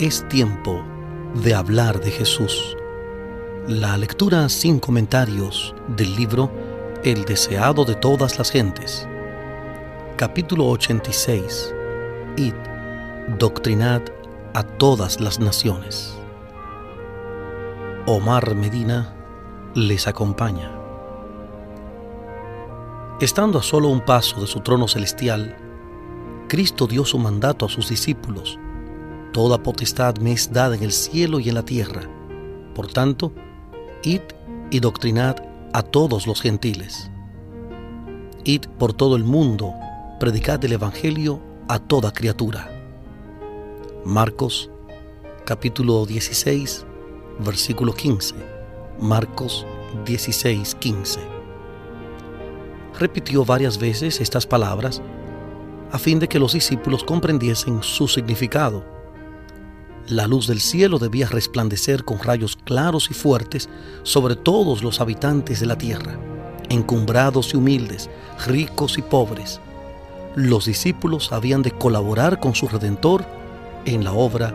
Es tiempo de hablar de Jesús. La lectura sin comentarios del libro El deseado de todas las gentes. Capítulo 86. Id, doctrinad a todas las naciones. Omar Medina les acompaña. Estando a solo un paso de su trono celestial, Cristo dio su mandato a sus discípulos Toda potestad me es dada en el cielo y en la tierra. Por tanto, id y doctrinad a todos los gentiles. Id por todo el mundo, predicad el Evangelio a toda criatura. Marcos capítulo 16, versículo 15. Marcos 16, 15. Repitió varias veces estas palabras a fin de que los discípulos comprendiesen su significado la luz del cielo debía resplandecer con rayos claros y fuertes sobre todos los habitantes de la tierra, encumbrados y humildes, ricos y pobres. Los discípulos habían de colaborar con su Redentor en la obra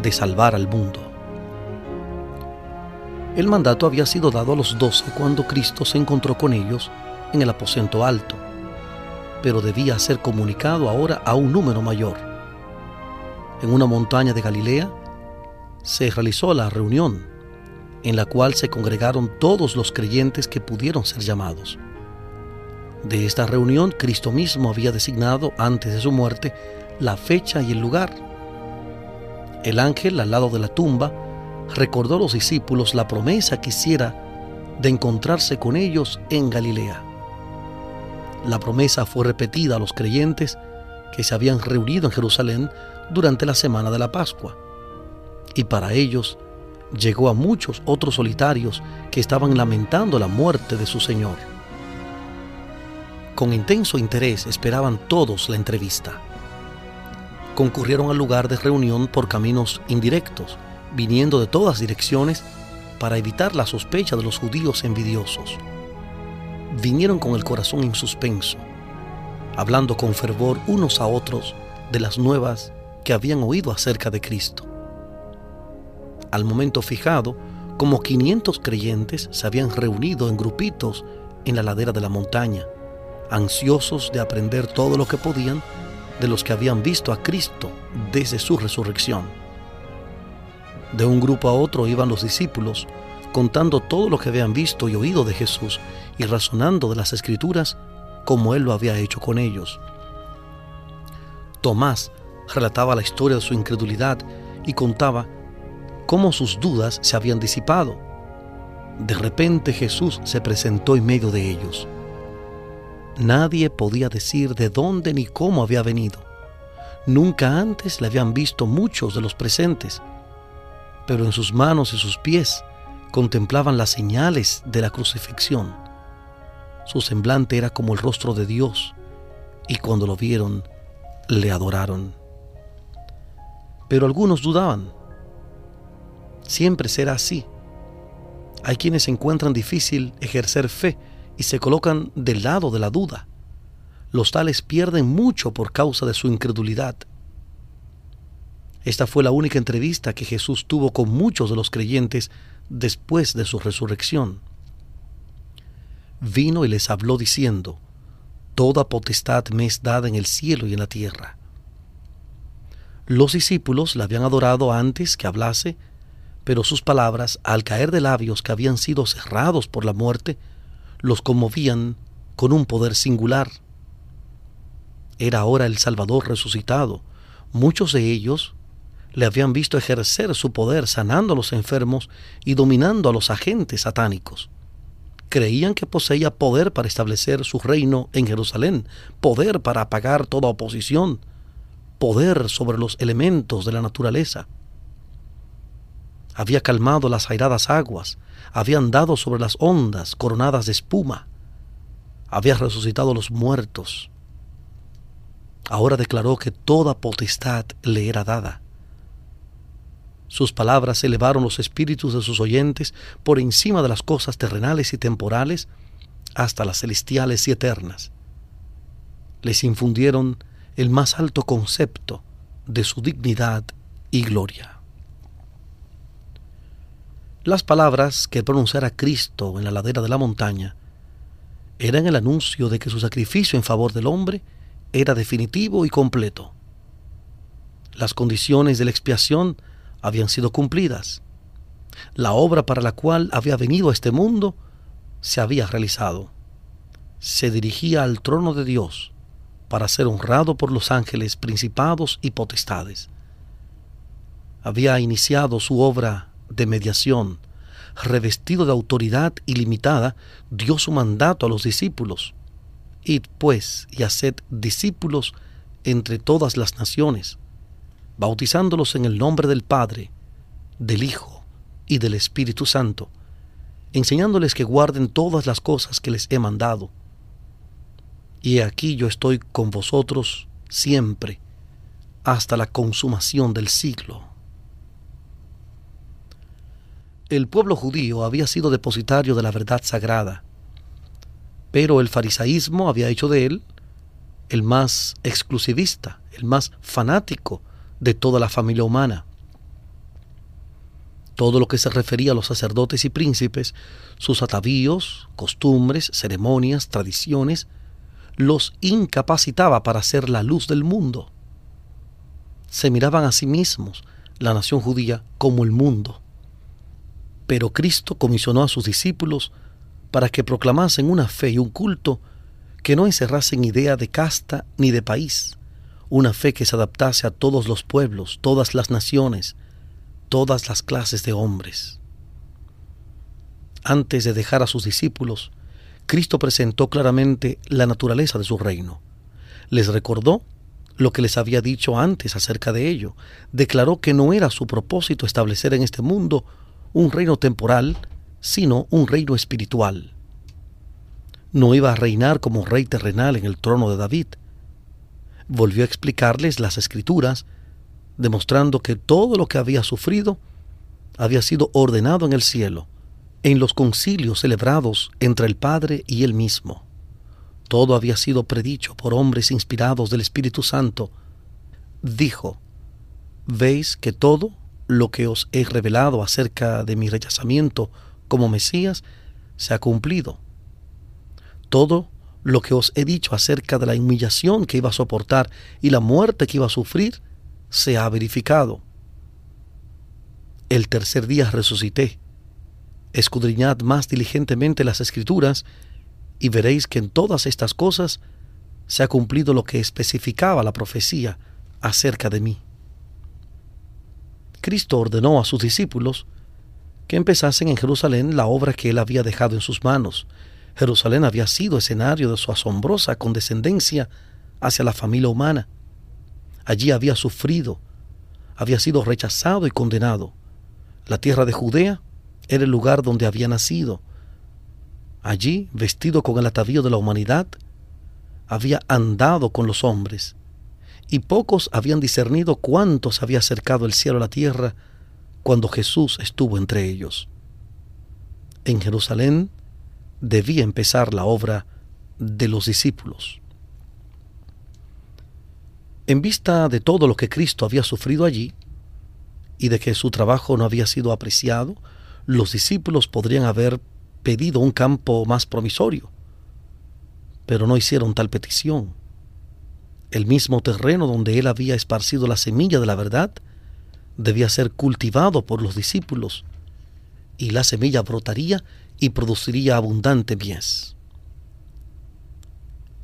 de salvar al mundo. El mandato había sido dado a los doce cuando Cristo se encontró con ellos en el aposento alto, pero debía ser comunicado ahora a un número mayor en una montaña de Galilea, se realizó la reunión en la cual se congregaron todos los creyentes que pudieron ser llamados. De esta reunión Cristo mismo había designado antes de su muerte la fecha y el lugar. El ángel al lado de la tumba recordó a los discípulos la promesa que hiciera de encontrarse con ellos en Galilea. La promesa fue repetida a los creyentes que se habían reunido en Jerusalén durante la semana de la Pascua. Y para ellos llegó a muchos otros solitarios que estaban lamentando la muerte de su Señor. Con intenso interés esperaban todos la entrevista. Concurrieron al lugar de reunión por caminos indirectos, viniendo de todas direcciones para evitar la sospecha de los judíos envidiosos. Vinieron con el corazón en suspenso, hablando con fervor unos a otros de las nuevas que habían oído acerca de Cristo. Al momento fijado, como 500 creyentes se habían reunido en grupitos en la ladera de la montaña, ansiosos de aprender todo lo que podían de los que habían visto a Cristo desde su resurrección. De un grupo a otro iban los discípulos, contando todo lo que habían visto y oído de Jesús y razonando de las escrituras como Él lo había hecho con ellos. Tomás relataba la historia de su incredulidad y contaba cómo sus dudas se habían disipado. De repente Jesús se presentó en medio de ellos. Nadie podía decir de dónde ni cómo había venido. Nunca antes le habían visto muchos de los presentes, pero en sus manos y sus pies contemplaban las señales de la crucifixión. Su semblante era como el rostro de Dios, y cuando lo vieron, le adoraron pero algunos dudaban. Siempre será así. Hay quienes encuentran difícil ejercer fe y se colocan del lado de la duda. Los tales pierden mucho por causa de su incredulidad. Esta fue la única entrevista que Jesús tuvo con muchos de los creyentes después de su resurrección. Vino y les habló diciendo, Toda potestad me es dada en el cielo y en la tierra. Los discípulos la habían adorado antes que hablase, pero sus palabras, al caer de labios que habían sido cerrados por la muerte, los conmovían con un poder singular. Era ahora el Salvador resucitado. Muchos de ellos le habían visto ejercer su poder sanando a los enfermos y dominando a los agentes satánicos. Creían que poseía poder para establecer su reino en Jerusalén, poder para apagar toda oposición, poder sobre los elementos de la naturaleza. Había calmado las airadas aguas, había andado sobre las ondas coronadas de espuma, había resucitado los muertos. Ahora declaró que toda potestad le era dada. Sus palabras elevaron los espíritus de sus oyentes por encima de las cosas terrenales y temporales hasta las celestiales y eternas. Les infundieron el más alto concepto de su dignidad y gloria. Las palabras que pronunciara Cristo en la ladera de la montaña eran el anuncio de que su sacrificio en favor del hombre era definitivo y completo. Las condiciones de la expiación habían sido cumplidas. La obra para la cual había venido a este mundo se había realizado. Se dirigía al trono de Dios para ser honrado por los ángeles, principados y potestades. Había iniciado su obra de mediación, revestido de autoridad ilimitada, dio su mandato a los discípulos. Id pues y haced discípulos entre todas las naciones, bautizándolos en el nombre del Padre, del Hijo y del Espíritu Santo, enseñándoles que guarden todas las cosas que les he mandado. Y aquí yo estoy con vosotros siempre, hasta la consumación del siglo. El pueblo judío había sido depositario de la verdad sagrada, pero el farisaísmo había hecho de él el más exclusivista, el más fanático de toda la familia humana. Todo lo que se refería a los sacerdotes y príncipes, sus atavíos, costumbres, ceremonias, tradiciones, los incapacitaba para ser la luz del mundo. Se miraban a sí mismos, la nación judía, como el mundo. Pero Cristo comisionó a sus discípulos para que proclamasen una fe y un culto que no encerrasen idea de casta ni de país, una fe que se adaptase a todos los pueblos, todas las naciones, todas las clases de hombres. Antes de dejar a sus discípulos, Cristo presentó claramente la naturaleza de su reino. Les recordó lo que les había dicho antes acerca de ello. Declaró que no era su propósito establecer en este mundo un reino temporal, sino un reino espiritual. No iba a reinar como rey terrenal en el trono de David, volvió a explicarles las escrituras, demostrando que todo lo que había sufrido había sido ordenado en el cielo, en los concilios celebrados entre el Padre y él mismo. Todo había sido predicho por hombres inspirados del Espíritu Santo. Dijo, ¿veis que todo lo que os he revelado acerca de mi rechazamiento como Mesías se ha cumplido? Todo lo que os he dicho acerca de la humillación que iba a soportar y la muerte que iba a sufrir se ha verificado. El tercer día resucité. Escudriñad más diligentemente las escrituras y veréis que en todas estas cosas se ha cumplido lo que especificaba la profecía acerca de mí. Cristo ordenó a sus discípulos que empezasen en Jerusalén la obra que él había dejado en sus manos, Jerusalén había sido escenario de su asombrosa condescendencia hacia la familia humana. Allí había sufrido, había sido rechazado y condenado. La tierra de Judea era el lugar donde había nacido. Allí, vestido con el atavío de la humanidad, había andado con los hombres, y pocos habían discernido cuánto se había acercado el cielo a la tierra cuando Jesús estuvo entre ellos. En Jerusalén debía empezar la obra de los discípulos. En vista de todo lo que Cristo había sufrido allí y de que su trabajo no había sido apreciado, los discípulos podrían haber pedido un campo más promisorio, pero no hicieron tal petición. El mismo terreno donde él había esparcido la semilla de la verdad debía ser cultivado por los discípulos y la semilla brotaría y produciría abundante mies.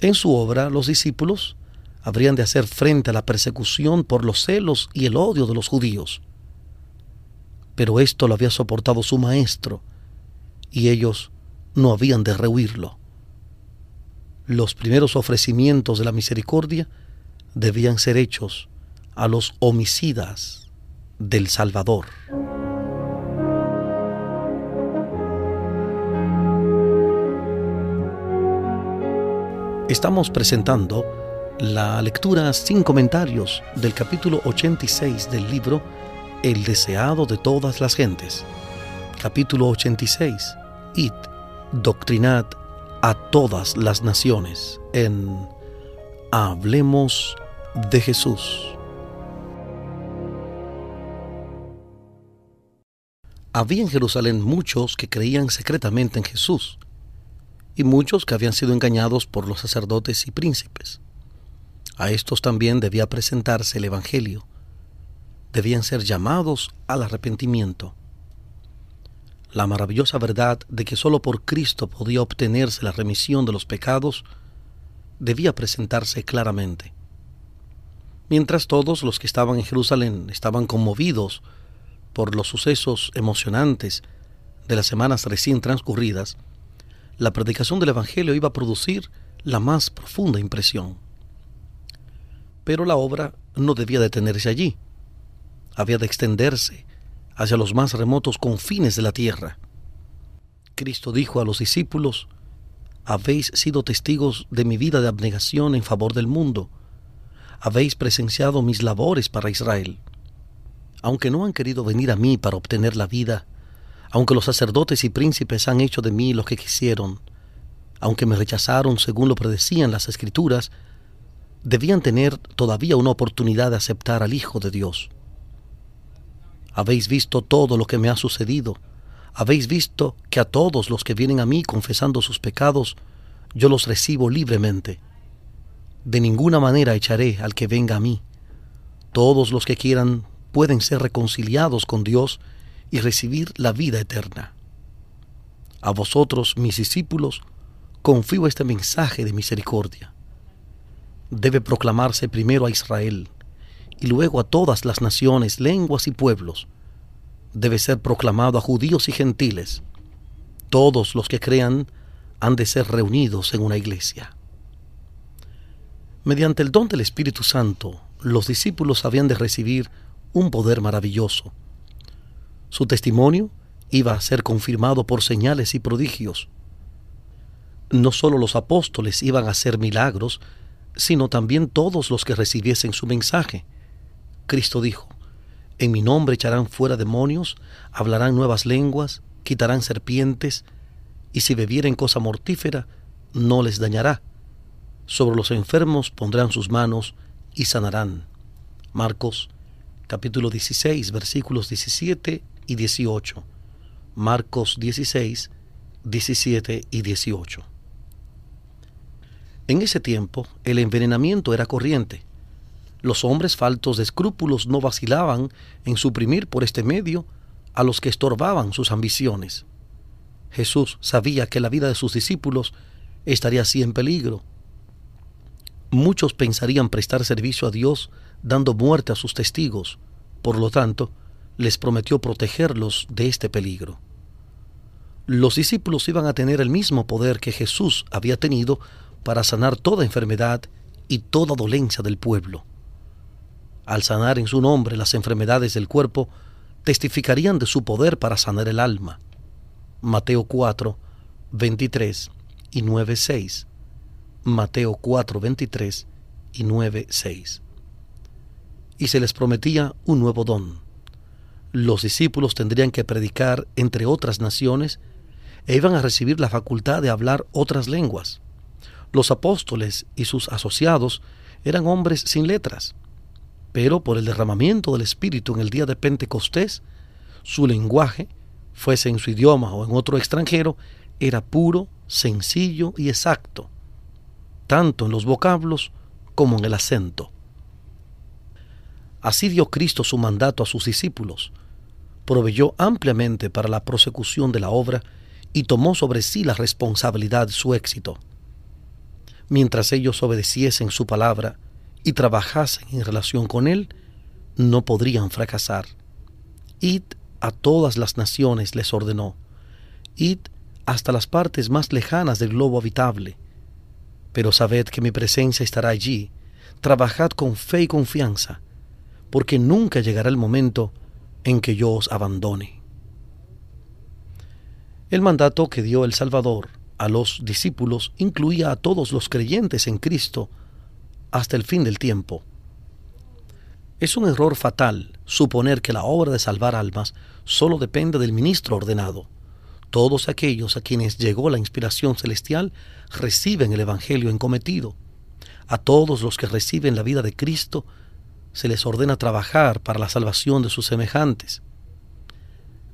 En su obra, los discípulos habrían de hacer frente a la persecución por los celos y el odio de los judíos. Pero esto lo había soportado su maestro, y ellos no habían de rehuirlo. Los primeros ofrecimientos de la misericordia debían ser hechos a los homicidas del Salvador. Estamos presentando la lectura sin comentarios del capítulo 86 del libro El deseado de todas las gentes. Capítulo 86. Id, doctrinad a todas las naciones en Hablemos de Jesús. Había en Jerusalén muchos que creían secretamente en Jesús y muchos que habían sido engañados por los sacerdotes y príncipes. A estos también debía presentarse el Evangelio. Debían ser llamados al arrepentimiento. La maravillosa verdad de que sólo por Cristo podía obtenerse la remisión de los pecados debía presentarse claramente. Mientras todos los que estaban en Jerusalén estaban conmovidos por los sucesos emocionantes de las semanas recién transcurridas, la predicación del Evangelio iba a producir la más profunda impresión. Pero la obra no debía detenerse allí. Había de extenderse hacia los más remotos confines de la tierra. Cristo dijo a los discípulos, habéis sido testigos de mi vida de abnegación en favor del mundo. Habéis presenciado mis labores para Israel. Aunque no han querido venir a mí para obtener la vida, aunque los sacerdotes y príncipes han hecho de mí lo que quisieron, aunque me rechazaron según lo predecían las escrituras, debían tener todavía una oportunidad de aceptar al Hijo de Dios. Habéis visto todo lo que me ha sucedido. Habéis visto que a todos los que vienen a mí confesando sus pecados, yo los recibo libremente. De ninguna manera echaré al que venga a mí. Todos los que quieran pueden ser reconciliados con Dios y recibir la vida eterna. A vosotros, mis discípulos, confío este mensaje de misericordia. Debe proclamarse primero a Israel y luego a todas las naciones, lenguas y pueblos. Debe ser proclamado a judíos y gentiles. Todos los que crean han de ser reunidos en una iglesia. Mediante el don del Espíritu Santo, los discípulos habían de recibir un poder maravilloso su testimonio iba a ser confirmado por señales y prodigios. No solo los apóstoles iban a hacer milagros, sino también todos los que recibiesen su mensaje. Cristo dijo, En mi nombre echarán fuera demonios, hablarán nuevas lenguas, quitarán serpientes, y si bebieren cosa mortífera, no les dañará. Sobre los enfermos pondrán sus manos y sanarán. Marcos capítulo 16 versículos 17 y 18. Marcos 16, 17 y 18. En ese tiempo el envenenamiento era corriente. Los hombres faltos de escrúpulos no vacilaban en suprimir por este medio a los que estorbaban sus ambiciones. Jesús sabía que la vida de sus discípulos estaría así en peligro. Muchos pensarían prestar servicio a Dios dando muerte a sus testigos. Por lo tanto, les prometió protegerlos de este peligro. Los discípulos iban a tener el mismo poder que Jesús había tenido para sanar toda enfermedad y toda dolencia del pueblo. Al sanar en su nombre las enfermedades del cuerpo, testificarían de su poder para sanar el alma. Mateo 4, 23 y 9, 6. Mateo 4, 23 y 9, 6. Y se les prometía un nuevo don los discípulos tendrían que predicar entre otras naciones e iban a recibir la facultad de hablar otras lenguas. Los apóstoles y sus asociados eran hombres sin letras, pero por el derramamiento del Espíritu en el día de Pentecostés, su lenguaje, fuese en su idioma o en otro extranjero, era puro, sencillo y exacto, tanto en los vocablos como en el acento. Así dio Cristo su mandato a sus discípulos, proveyó ampliamente para la prosecución de la obra y tomó sobre sí la responsabilidad de su éxito. Mientras ellos obedeciesen su palabra y trabajasen en relación con él, no podrían fracasar. Id a todas las naciones, les ordenó. Id hasta las partes más lejanas del globo habitable. Pero sabed que mi presencia estará allí. Trabajad con fe y confianza, porque nunca llegará el momento en que yo os abandone. El mandato que dio el Salvador a los discípulos incluía a todos los creyentes en Cristo hasta el fin del tiempo. Es un error fatal suponer que la obra de salvar almas solo depende del ministro ordenado. Todos aquellos a quienes llegó la inspiración celestial reciben el Evangelio encometido. A todos los que reciben la vida de Cristo se les ordena trabajar para la salvación de sus semejantes.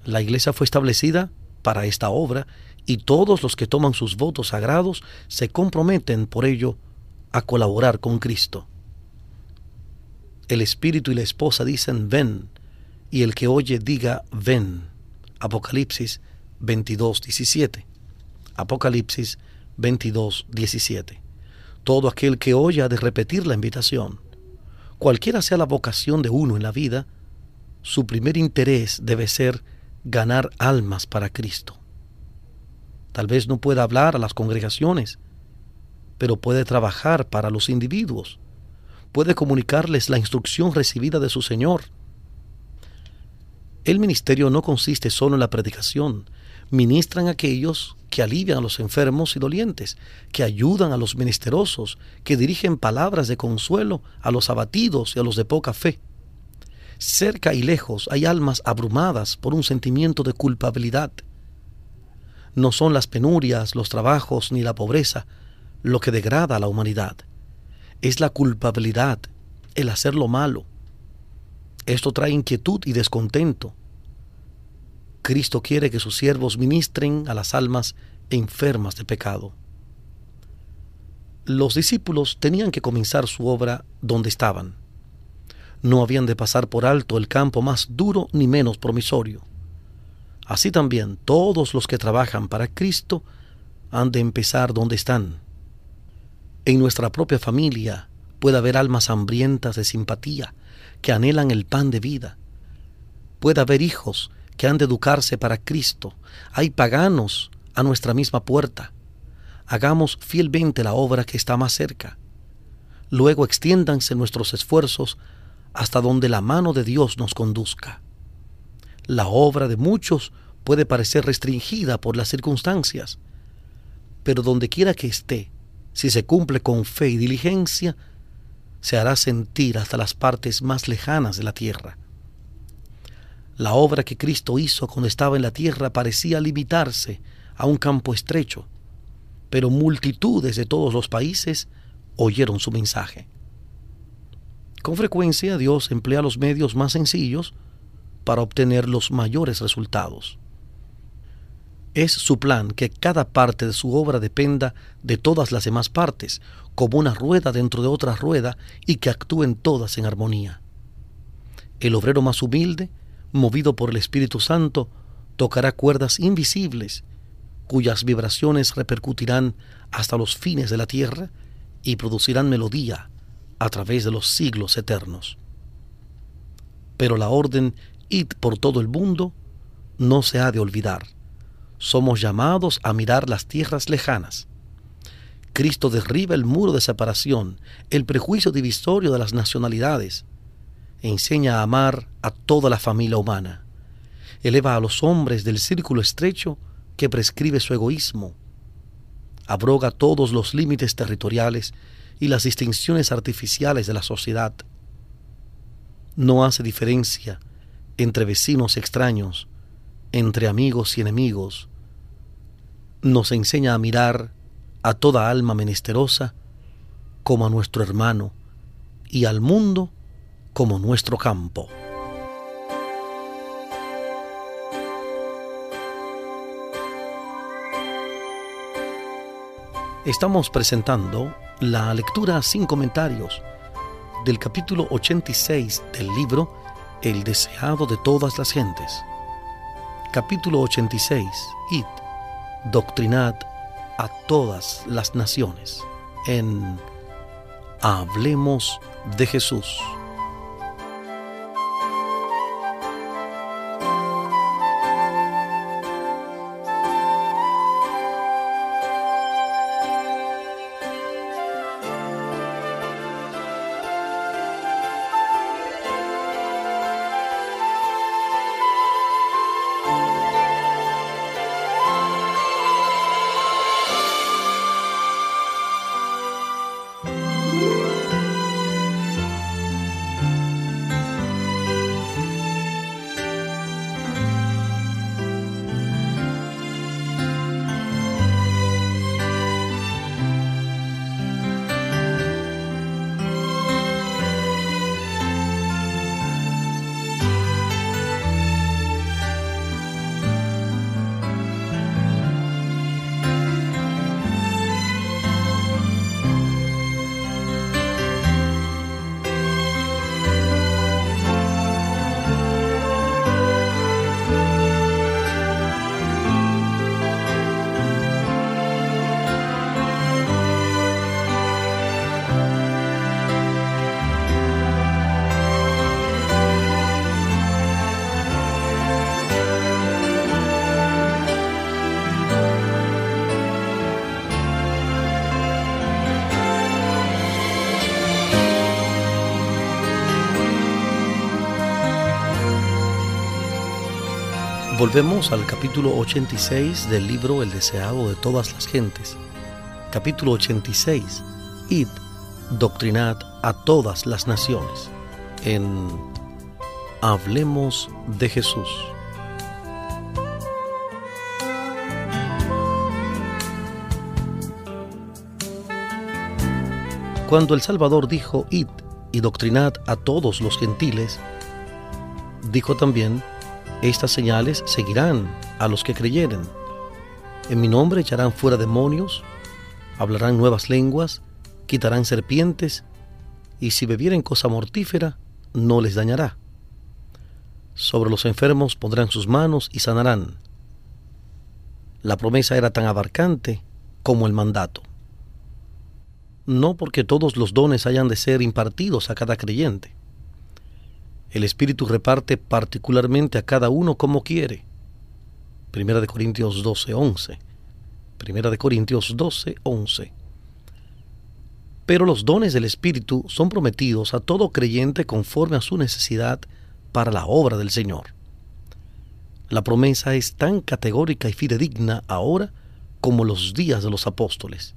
La iglesia fue establecida para esta obra y todos los que toman sus votos sagrados se comprometen por ello a colaborar con Cristo. El espíritu y la esposa dicen ven, y el que oye diga ven. Apocalipsis 22, 17. Apocalipsis 22, 17. Todo aquel que oye ha de repetir la invitación. Cualquiera sea la vocación de uno en la vida, su primer interés debe ser ganar almas para Cristo. Tal vez no pueda hablar a las congregaciones, pero puede trabajar para los individuos, puede comunicarles la instrucción recibida de su Señor. El ministerio no consiste solo en la predicación, ministran aquellos que alivian a los enfermos y dolientes, que ayudan a los menesterosos, que dirigen palabras de consuelo a los abatidos y a los de poca fe. Cerca y lejos hay almas abrumadas por un sentimiento de culpabilidad. No son las penurias, los trabajos ni la pobreza lo que degrada a la humanidad. Es la culpabilidad, el hacer lo malo. Esto trae inquietud y descontento. Cristo quiere que sus siervos ministren a las almas enfermas de pecado. Los discípulos tenían que comenzar su obra donde estaban. No habían de pasar por alto el campo más duro ni menos promisorio. Así también todos los que trabajan para Cristo han de empezar donde están. En nuestra propia familia puede haber almas hambrientas de simpatía que anhelan el pan de vida. Puede haber hijos que han de educarse para Cristo. Hay paganos a nuestra misma puerta. Hagamos fielmente la obra que está más cerca. Luego extiéndanse nuestros esfuerzos hasta donde la mano de Dios nos conduzca. La obra de muchos puede parecer restringida por las circunstancias, pero donde quiera que esté, si se cumple con fe y diligencia, se hará sentir hasta las partes más lejanas de la tierra. La obra que Cristo hizo cuando estaba en la tierra parecía limitarse a un campo estrecho, pero multitudes de todos los países oyeron su mensaje. Con frecuencia Dios emplea los medios más sencillos para obtener los mayores resultados. Es su plan que cada parte de su obra dependa de todas las demás partes, como una rueda dentro de otra rueda, y que actúen todas en armonía. El obrero más humilde, movido por el Espíritu Santo, tocará cuerdas invisibles, cuyas vibraciones repercutirán hasta los fines de la tierra y producirán melodía a través de los siglos eternos. Pero la orden id por todo el mundo no se ha de olvidar somos llamados a mirar las tierras lejanas. Cristo derriba el muro de separación, el prejuicio divisorio de las nacionalidades, e enseña a amar a toda la familia humana. Eleva a los hombres del círculo estrecho que prescribe su egoísmo. Abroga todos los límites territoriales y las distinciones artificiales de la sociedad. No hace diferencia entre vecinos extraños, entre amigos y enemigos, nos enseña a mirar a toda alma menesterosa como a nuestro hermano y al mundo como nuestro campo. Estamos presentando la lectura sin comentarios del capítulo 86 del libro El deseado de todas las gentes capítulo 86, Id, doctrinad a todas las naciones en Hablemos de Jesús. Volvemos al capítulo 86 del libro El deseado de todas las gentes. Capítulo 86. Id, doctrinad a todas las naciones. En Hablemos de Jesús. Cuando el Salvador dijo, id y doctrinad a todos los gentiles, dijo también, estas señales seguirán a los que creyeren. En mi nombre echarán fuera demonios, hablarán nuevas lenguas, quitarán serpientes, y si bebieren cosa mortífera, no les dañará. Sobre los enfermos pondrán sus manos y sanarán. La promesa era tan abarcante como el mandato. No porque todos los dones hayan de ser impartidos a cada creyente. El Espíritu reparte particularmente a cada uno como quiere. Primera de Corintios 12, 11. Primera de Corintios 12, 11. Pero los dones del Espíritu son prometidos a todo creyente conforme a su necesidad para la obra del Señor. La promesa es tan categórica y fidedigna ahora como los días de los apóstoles.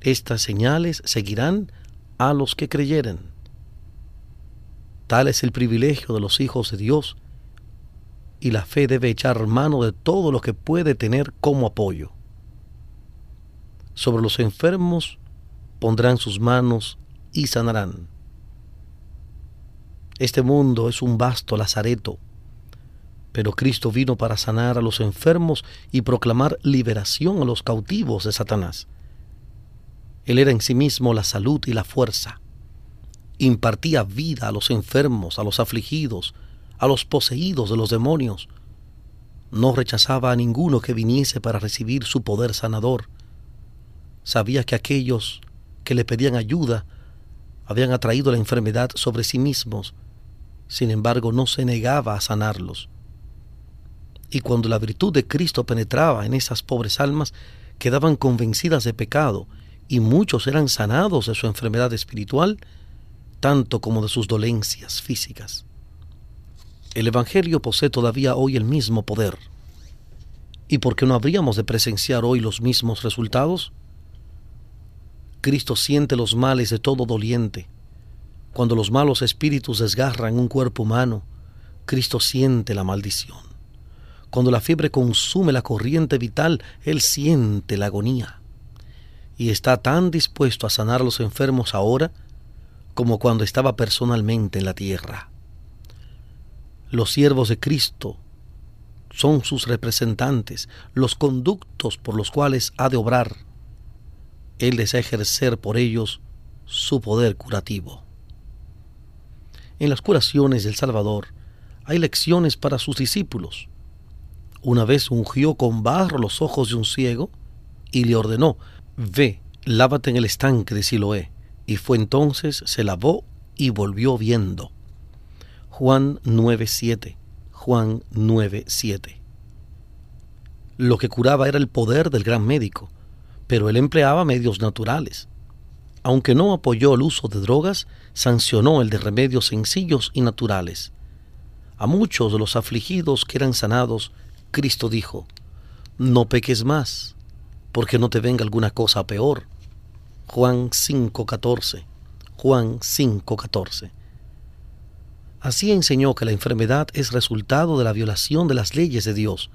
Estas señales seguirán a los que creyeren. Tal es el privilegio de los hijos de Dios y la fe debe echar mano de todo lo que puede tener como apoyo. Sobre los enfermos pondrán sus manos y sanarán. Este mundo es un vasto lazareto, pero Cristo vino para sanar a los enfermos y proclamar liberación a los cautivos de Satanás. Él era en sí mismo la salud y la fuerza impartía vida a los enfermos, a los afligidos, a los poseídos de los demonios. No rechazaba a ninguno que viniese para recibir su poder sanador. Sabía que aquellos que le pedían ayuda habían atraído la enfermedad sobre sí mismos, sin embargo no se negaba a sanarlos. Y cuando la virtud de Cristo penetraba en esas pobres almas, quedaban convencidas de pecado y muchos eran sanados de su enfermedad espiritual, tanto como de sus dolencias físicas. El Evangelio posee todavía hoy el mismo poder. ¿Y por qué no habríamos de presenciar hoy los mismos resultados? Cristo siente los males de todo doliente. Cuando los malos espíritus desgarran un cuerpo humano, Cristo siente la maldición. Cuando la fiebre consume la corriente vital, Él siente la agonía. Y está tan dispuesto a sanar a los enfermos ahora como cuando estaba personalmente en la tierra. Los siervos de Cristo son sus representantes, los conductos por los cuales ha de obrar. Él desea ejercer por ellos su poder curativo. En las curaciones del Salvador hay lecciones para sus discípulos. Una vez ungió con barro los ojos de un ciego y le ordenó, Ve, lávate en el estanque de Siloé y fue entonces, se lavó y volvió viendo. Juan 9.7. Juan 9.7. Lo que curaba era el poder del gran médico, pero él empleaba medios naturales. Aunque no apoyó el uso de drogas, sancionó el de remedios sencillos y naturales. A muchos de los afligidos que eran sanados, Cristo dijo, No peques más, porque no te venga alguna cosa peor. Juan 5.14. Juan 5.14. Así enseñó que la enfermedad es resultado de la violación de las leyes de Dios,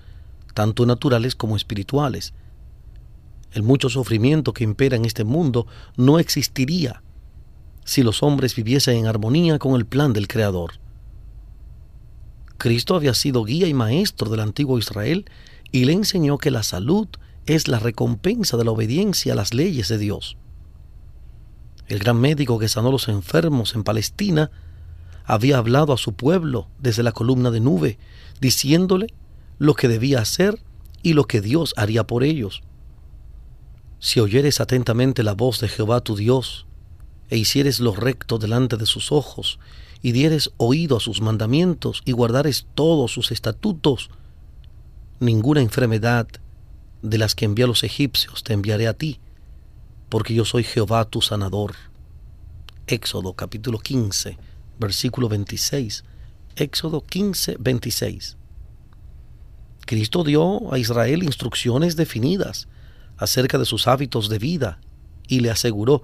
tanto naturales como espirituales. El mucho sufrimiento que impera en este mundo no existiría si los hombres viviesen en armonía con el plan del Creador. Cristo había sido guía y maestro del antiguo Israel y le enseñó que la salud es la recompensa de la obediencia a las leyes de Dios. El gran médico que sanó los enfermos en Palestina había hablado a su pueblo desde la columna de nube, diciéndole lo que debía hacer y lo que Dios haría por ellos. Si oyeres atentamente la voz de Jehová tu Dios, e hicieres lo recto delante de sus ojos, y dieres oído a sus mandamientos, y guardares todos sus estatutos, ninguna enfermedad de las que envié a los egipcios te enviaré a ti, porque yo soy Jehová tu sanador. Éxodo capítulo 15, versículo 26. Éxodo 15, 26. Cristo dio a Israel instrucciones definidas acerca de sus hábitos de vida y le aseguró,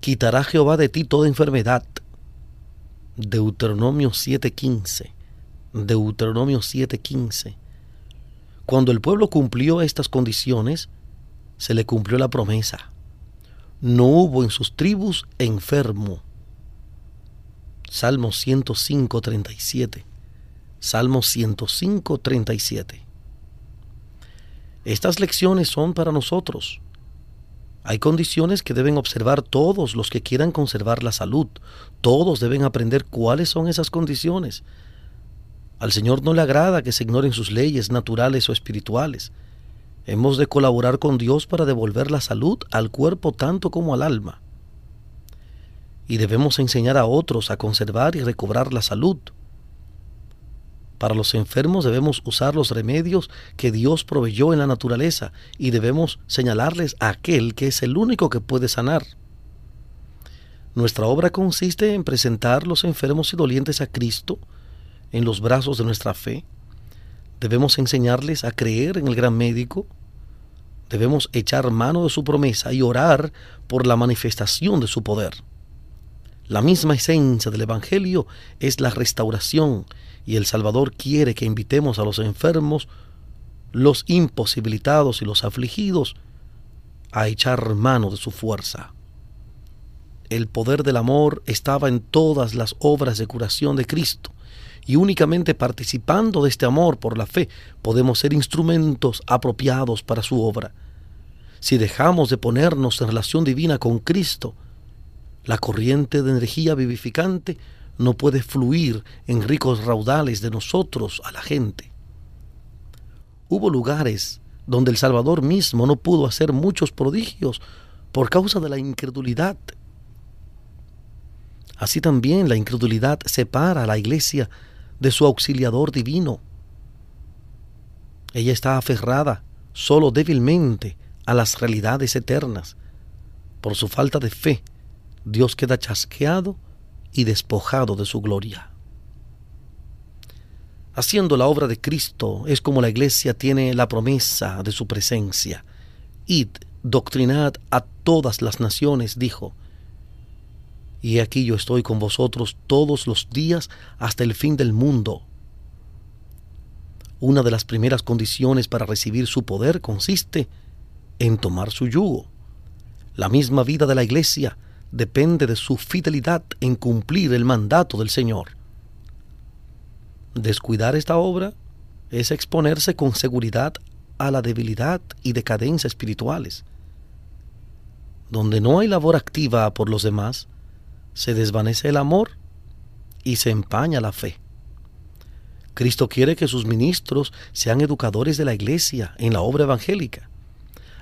quitará Jehová de ti toda enfermedad. Deuteronomio 7:15. Deuteronomio 7:15. Cuando el pueblo cumplió estas condiciones, se le cumplió la promesa. No hubo en sus tribus enfermo. Salmo 105:37. Salmo 105:37. Estas lecciones son para nosotros. Hay condiciones que deben observar todos los que quieran conservar la salud. Todos deben aprender cuáles son esas condiciones. Al Señor no le agrada que se ignoren sus leyes naturales o espirituales. Hemos de colaborar con Dios para devolver la salud al cuerpo tanto como al alma. Y debemos enseñar a otros a conservar y recobrar la salud. Para los enfermos debemos usar los remedios que Dios proveyó en la naturaleza y debemos señalarles a aquel que es el único que puede sanar. Nuestra obra consiste en presentar los enfermos y dolientes a Cristo en los brazos de nuestra fe. Debemos enseñarles a creer en el gran médico. Debemos echar mano de su promesa y orar por la manifestación de su poder. La misma esencia del Evangelio es la restauración y el Salvador quiere que invitemos a los enfermos, los imposibilitados y los afligidos a echar mano de su fuerza. El poder del amor estaba en todas las obras de curación de Cristo, y únicamente participando de este amor por la fe podemos ser instrumentos apropiados para su obra. Si dejamos de ponernos en relación divina con Cristo, la corriente de energía vivificante no puede fluir en ricos raudales de nosotros a la gente. Hubo lugares donde el Salvador mismo no pudo hacer muchos prodigios por causa de la incredulidad. Así también la incredulidad separa a la iglesia de su auxiliador divino. Ella está aferrada solo débilmente a las realidades eternas. Por su falta de fe, Dios queda chasqueado y despojado de su gloria. Haciendo la obra de Cristo es como la iglesia tiene la promesa de su presencia. Id, doctrinad a todas las naciones, dijo. Y aquí yo estoy con vosotros todos los días hasta el fin del mundo. Una de las primeras condiciones para recibir su poder consiste en tomar su yugo. La misma vida de la iglesia depende de su fidelidad en cumplir el mandato del Señor. Descuidar esta obra es exponerse con seguridad a la debilidad y decadencia espirituales. Donde no hay labor activa por los demás, se desvanece el amor y se empaña la fe. Cristo quiere que sus ministros sean educadores de la iglesia en la obra evangélica.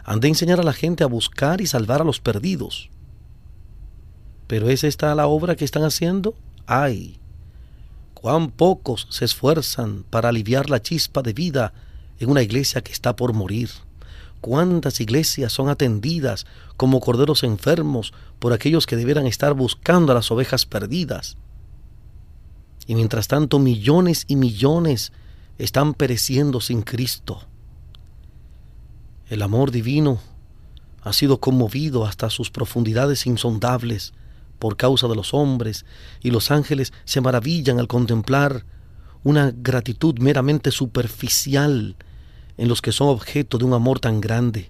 Han de enseñar a la gente a buscar y salvar a los perdidos, pero ¿es esta la obra que están haciendo? ¡Ay! ¡Cuán pocos se esfuerzan para aliviar la chispa de vida en una iglesia que está por morir! ¿Cuántas iglesias son atendidas como corderos enfermos por aquellos que debieran estar buscando a las ovejas perdidas? Y mientras tanto millones y millones están pereciendo sin Cristo. El amor divino ha sido conmovido hasta sus profundidades insondables por causa de los hombres, y los ángeles se maravillan al contemplar una gratitud meramente superficial en los que son objeto de un amor tan grande.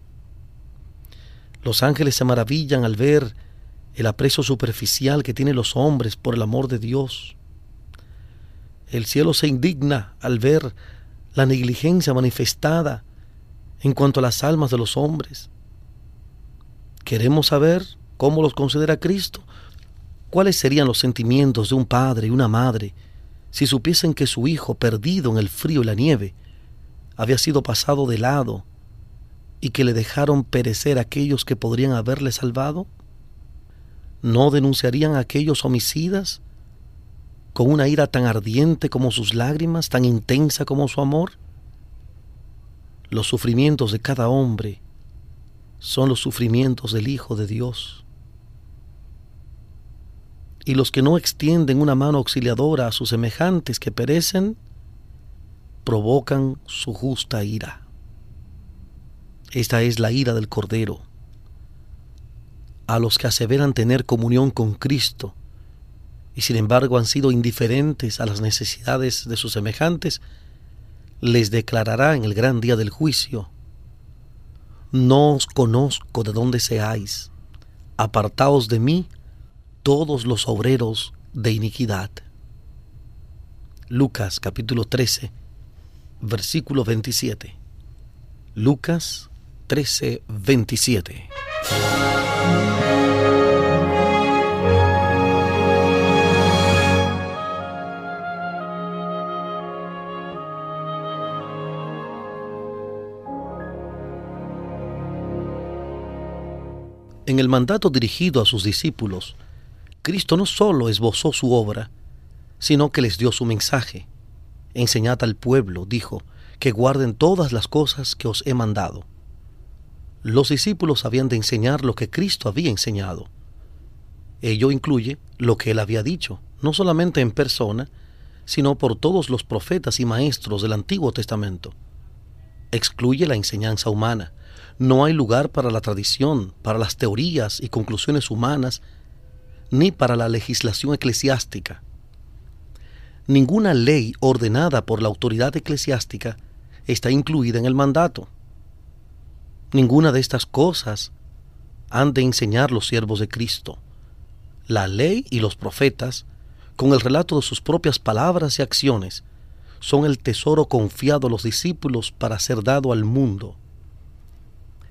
Los ángeles se maravillan al ver el aprecio superficial que tienen los hombres por el amor de Dios. El cielo se indigna al ver la negligencia manifestada en cuanto a las almas de los hombres. Queremos saber cómo los considera Cristo. ¿Cuáles serían los sentimientos de un padre y una madre si supiesen que su hijo, perdido en el frío y la nieve, había sido pasado de lado y que le dejaron perecer aquellos que podrían haberle salvado? ¿No denunciarían a aquellos homicidas con una ira tan ardiente como sus lágrimas, tan intensa como su amor? Los sufrimientos de cada hombre son los sufrimientos del Hijo de Dios y los que no extienden una mano auxiliadora a sus semejantes que perecen, provocan su justa ira. Esta es la ira del Cordero. A los que aseveran tener comunión con Cristo y sin embargo han sido indiferentes a las necesidades de sus semejantes, les declarará en el gran día del juicio, No os conozco de dónde seáis, apartaos de mí todos los obreros de iniquidad. Lucas capítulo 13, versículo 27. Lucas 13, 27. En el mandato dirigido a sus discípulos, Cristo no solo esbozó su obra, sino que les dio su mensaje. Enseñad al pueblo, dijo, que guarden todas las cosas que os he mandado. Los discípulos habían de enseñar lo que Cristo había enseñado. Ello incluye lo que él había dicho, no solamente en persona, sino por todos los profetas y maestros del Antiguo Testamento. Excluye la enseñanza humana, no hay lugar para la tradición, para las teorías y conclusiones humanas, ni para la legislación eclesiástica. Ninguna ley ordenada por la autoridad eclesiástica está incluida en el mandato. Ninguna de estas cosas han de enseñar los siervos de Cristo. La ley y los profetas, con el relato de sus propias palabras y acciones, son el tesoro confiado a los discípulos para ser dado al mundo.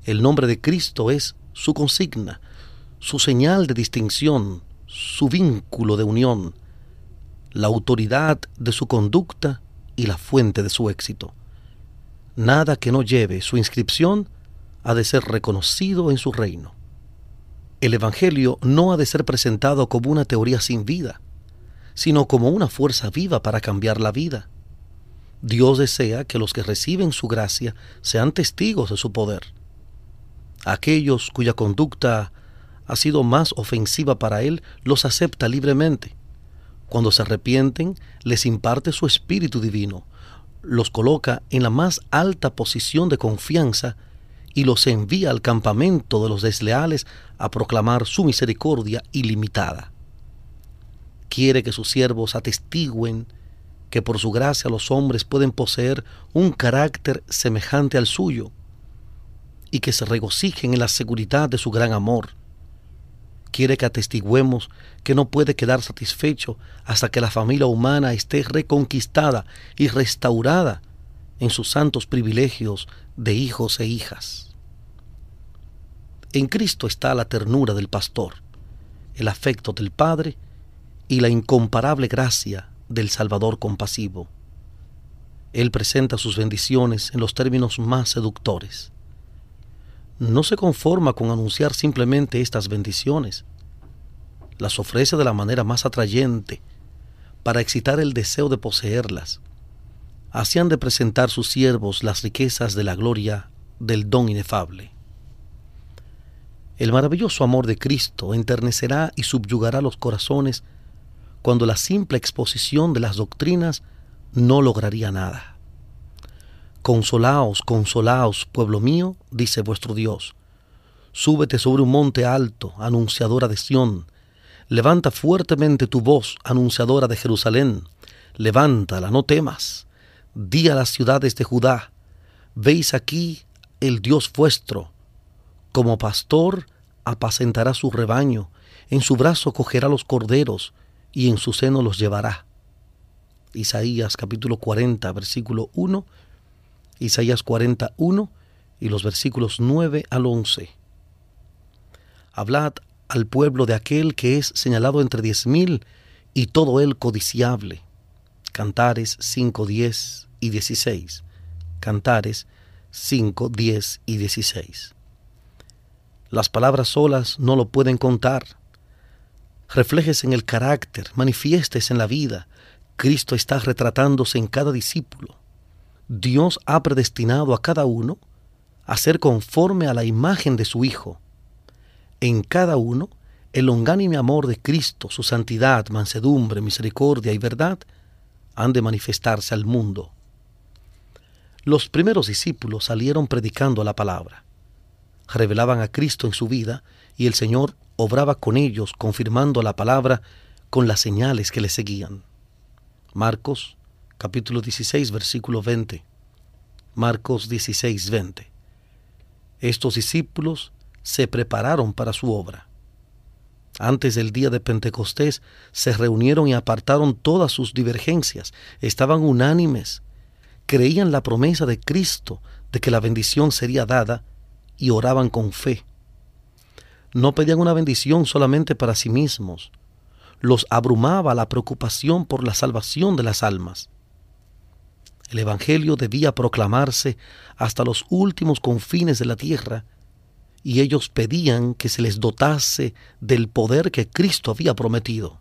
El nombre de Cristo es su consigna, su señal de distinción, su vínculo de unión, la autoridad de su conducta y la fuente de su éxito. Nada que no lleve su inscripción ha de ser reconocido en su reino. El Evangelio no ha de ser presentado como una teoría sin vida, sino como una fuerza viva para cambiar la vida. Dios desea que los que reciben su gracia sean testigos de su poder aquellos cuya conducta ha sido más ofensiva para Él, los acepta libremente. Cuando se arrepienten, les imparte su Espíritu Divino, los coloca en la más alta posición de confianza y los envía al campamento de los desleales a proclamar su misericordia ilimitada. Quiere que sus siervos atestiguen que por su gracia los hombres pueden poseer un carácter semejante al suyo, y que se regocijen en la seguridad de su gran amor. Quiere que atestiguemos que no puede quedar satisfecho hasta que la familia humana esté reconquistada y restaurada en sus santos privilegios de hijos e hijas. En Cristo está la ternura del pastor, el afecto del Padre y la incomparable gracia del Salvador compasivo. Él presenta sus bendiciones en los términos más seductores no se conforma con anunciar simplemente estas bendiciones. Las ofrece de la manera más atrayente para excitar el deseo de poseerlas. Así han de presentar sus siervos las riquezas de la gloria del don inefable. El maravilloso amor de Cristo enternecerá y subyugará los corazones cuando la simple exposición de las doctrinas no lograría nada. Consolaos, consolaos, pueblo mío, dice vuestro Dios. Súbete sobre un monte alto, anunciadora de Sión. Levanta fuertemente tu voz, anunciadora de Jerusalén. Levántala, no temas. Di a las ciudades de Judá, veis aquí el Dios vuestro. Como pastor apacentará su rebaño, en su brazo cogerá los corderos, y en su seno los llevará. Isaías capítulo 40, versículo 1 Isaías 41 y los versículos 9 al 11. Hablad al pueblo de aquel que es señalado entre diez mil y todo él codiciable. Cantares 5, 10 y 16. Cantares 5, 10 y 16. Las palabras solas no lo pueden contar. Reflejes en el carácter, manifiestes en la vida. Cristo está retratándose en cada discípulo. Dios ha predestinado a cada uno a ser conforme a la imagen de su Hijo. En cada uno, el longánime amor de Cristo, su santidad, mansedumbre, misericordia y verdad han de manifestarse al mundo. Los primeros discípulos salieron predicando la palabra. Revelaban a Cristo en su vida y el Señor obraba con ellos confirmando la palabra con las señales que le seguían. Marcos capítulo 16 versículo 20. Marcos 16 20. Estos discípulos se prepararon para su obra. Antes del día de Pentecostés se reunieron y apartaron todas sus divergencias, estaban unánimes, creían la promesa de Cristo de que la bendición sería dada y oraban con fe. No pedían una bendición solamente para sí mismos, los abrumaba la preocupación por la salvación de las almas. El Evangelio debía proclamarse hasta los últimos confines de la tierra, y ellos pedían que se les dotase del poder que Cristo había prometido.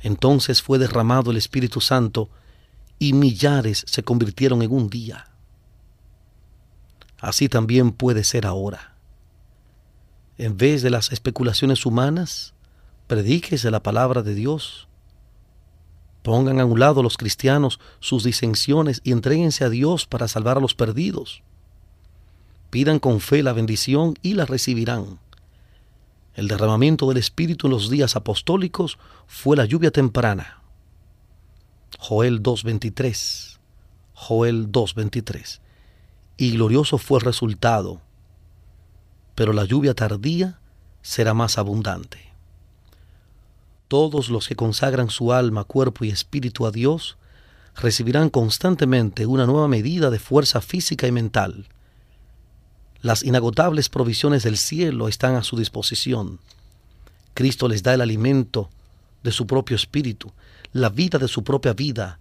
Entonces fue derramado el Espíritu Santo y millares se convirtieron en un día. Así también puede ser ahora. En vez de las especulaciones humanas, predíquese la palabra de Dios. Pongan a un lado los cristianos sus disensiones y entréguense a Dios para salvar a los perdidos. Pidan con fe la bendición y la recibirán. El derramamiento del Espíritu en los días apostólicos fue la lluvia temprana. Joel 2.23. Joel 2.23. Y glorioso fue el resultado, pero la lluvia tardía será más abundante. Todos los que consagran su alma, cuerpo y espíritu a Dios recibirán constantemente una nueva medida de fuerza física y mental. Las inagotables provisiones del cielo están a su disposición. Cristo les da el alimento de su propio espíritu, la vida de su propia vida.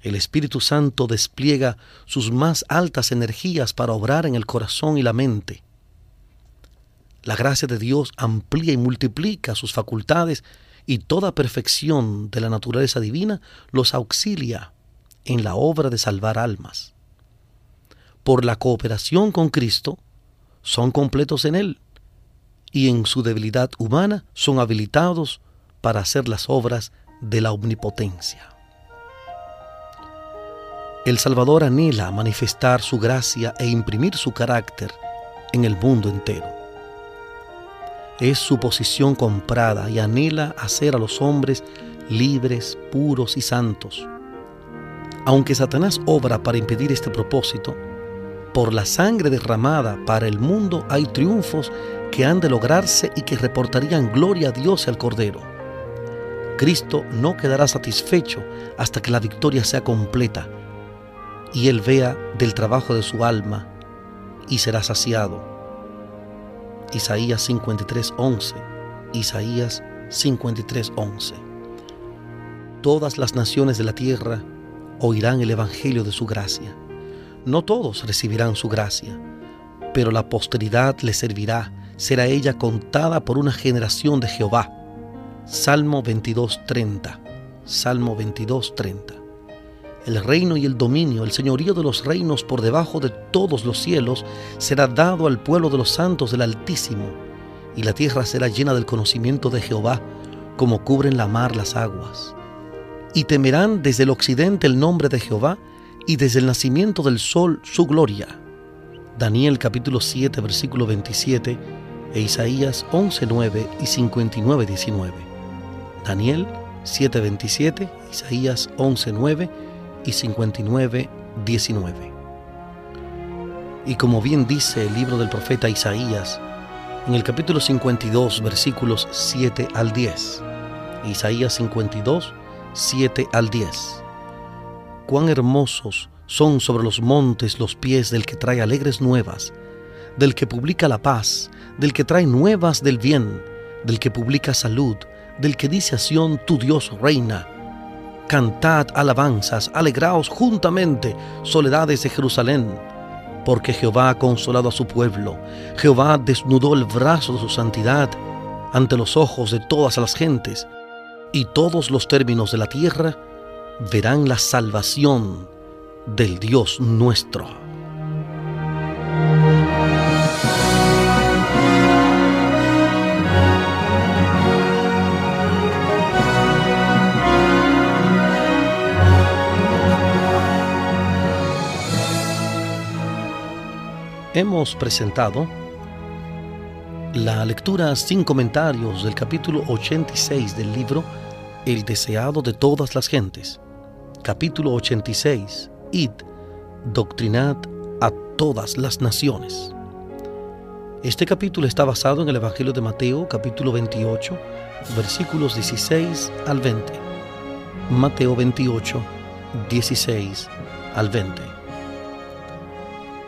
El Espíritu Santo despliega sus más altas energías para obrar en el corazón y la mente. La gracia de Dios amplía y multiplica sus facultades y toda perfección de la naturaleza divina los auxilia en la obra de salvar almas. Por la cooperación con Cristo, son completos en Él y en su debilidad humana son habilitados para hacer las obras de la omnipotencia. El Salvador anhela manifestar su gracia e imprimir su carácter en el mundo entero es su posición comprada y anhela hacer a los hombres libres, puros y santos. Aunque Satanás obra para impedir este propósito, por la sangre derramada para el mundo hay triunfos que han de lograrse y que reportarían gloria a Dios y al Cordero. Cristo no quedará satisfecho hasta que la victoria sea completa y Él vea del trabajo de su alma y será saciado Isaías 53:11. Isaías 53:11. Todas las naciones de la tierra oirán el Evangelio de su gracia. No todos recibirán su gracia, pero la posteridad le servirá, será ella contada por una generación de Jehová. Salmo 22:30. Salmo 22:30 el reino y el dominio, el señorío de los reinos por debajo de todos los cielos, será dado al pueblo de los santos del Altísimo, y la tierra será llena del conocimiento de Jehová, como cubren la mar las aguas. Y temerán desde el occidente el nombre de Jehová, y desde el nacimiento del sol su gloria. Daniel capítulo 7 versículo 27 e Isaías 11 9 y 59 19. Daniel 7 27, Isaías 11 9 y 59, 19. Y como bien dice el libro del profeta Isaías, en el capítulo 52, versículos 7 al 10, Isaías 52, 7 al 10. Cuán hermosos son sobre los montes los pies del que trae alegres nuevas, del que publica la paz, del que trae nuevas del bien, del que publica salud, del que dice a Sión, tu Dios reina Cantad alabanzas, alegraos juntamente, soledades de Jerusalén, porque Jehová ha consolado a su pueblo, Jehová desnudó el brazo de su santidad ante los ojos de todas las gentes, y todos los términos de la tierra verán la salvación del Dios nuestro. Hemos presentado la lectura sin comentarios del capítulo 86 del libro El deseado de todas las gentes. Capítulo 86. Id, doctrinad a todas las naciones. Este capítulo está basado en el Evangelio de Mateo, capítulo 28, versículos 16 al 20. Mateo 28, 16 al 20.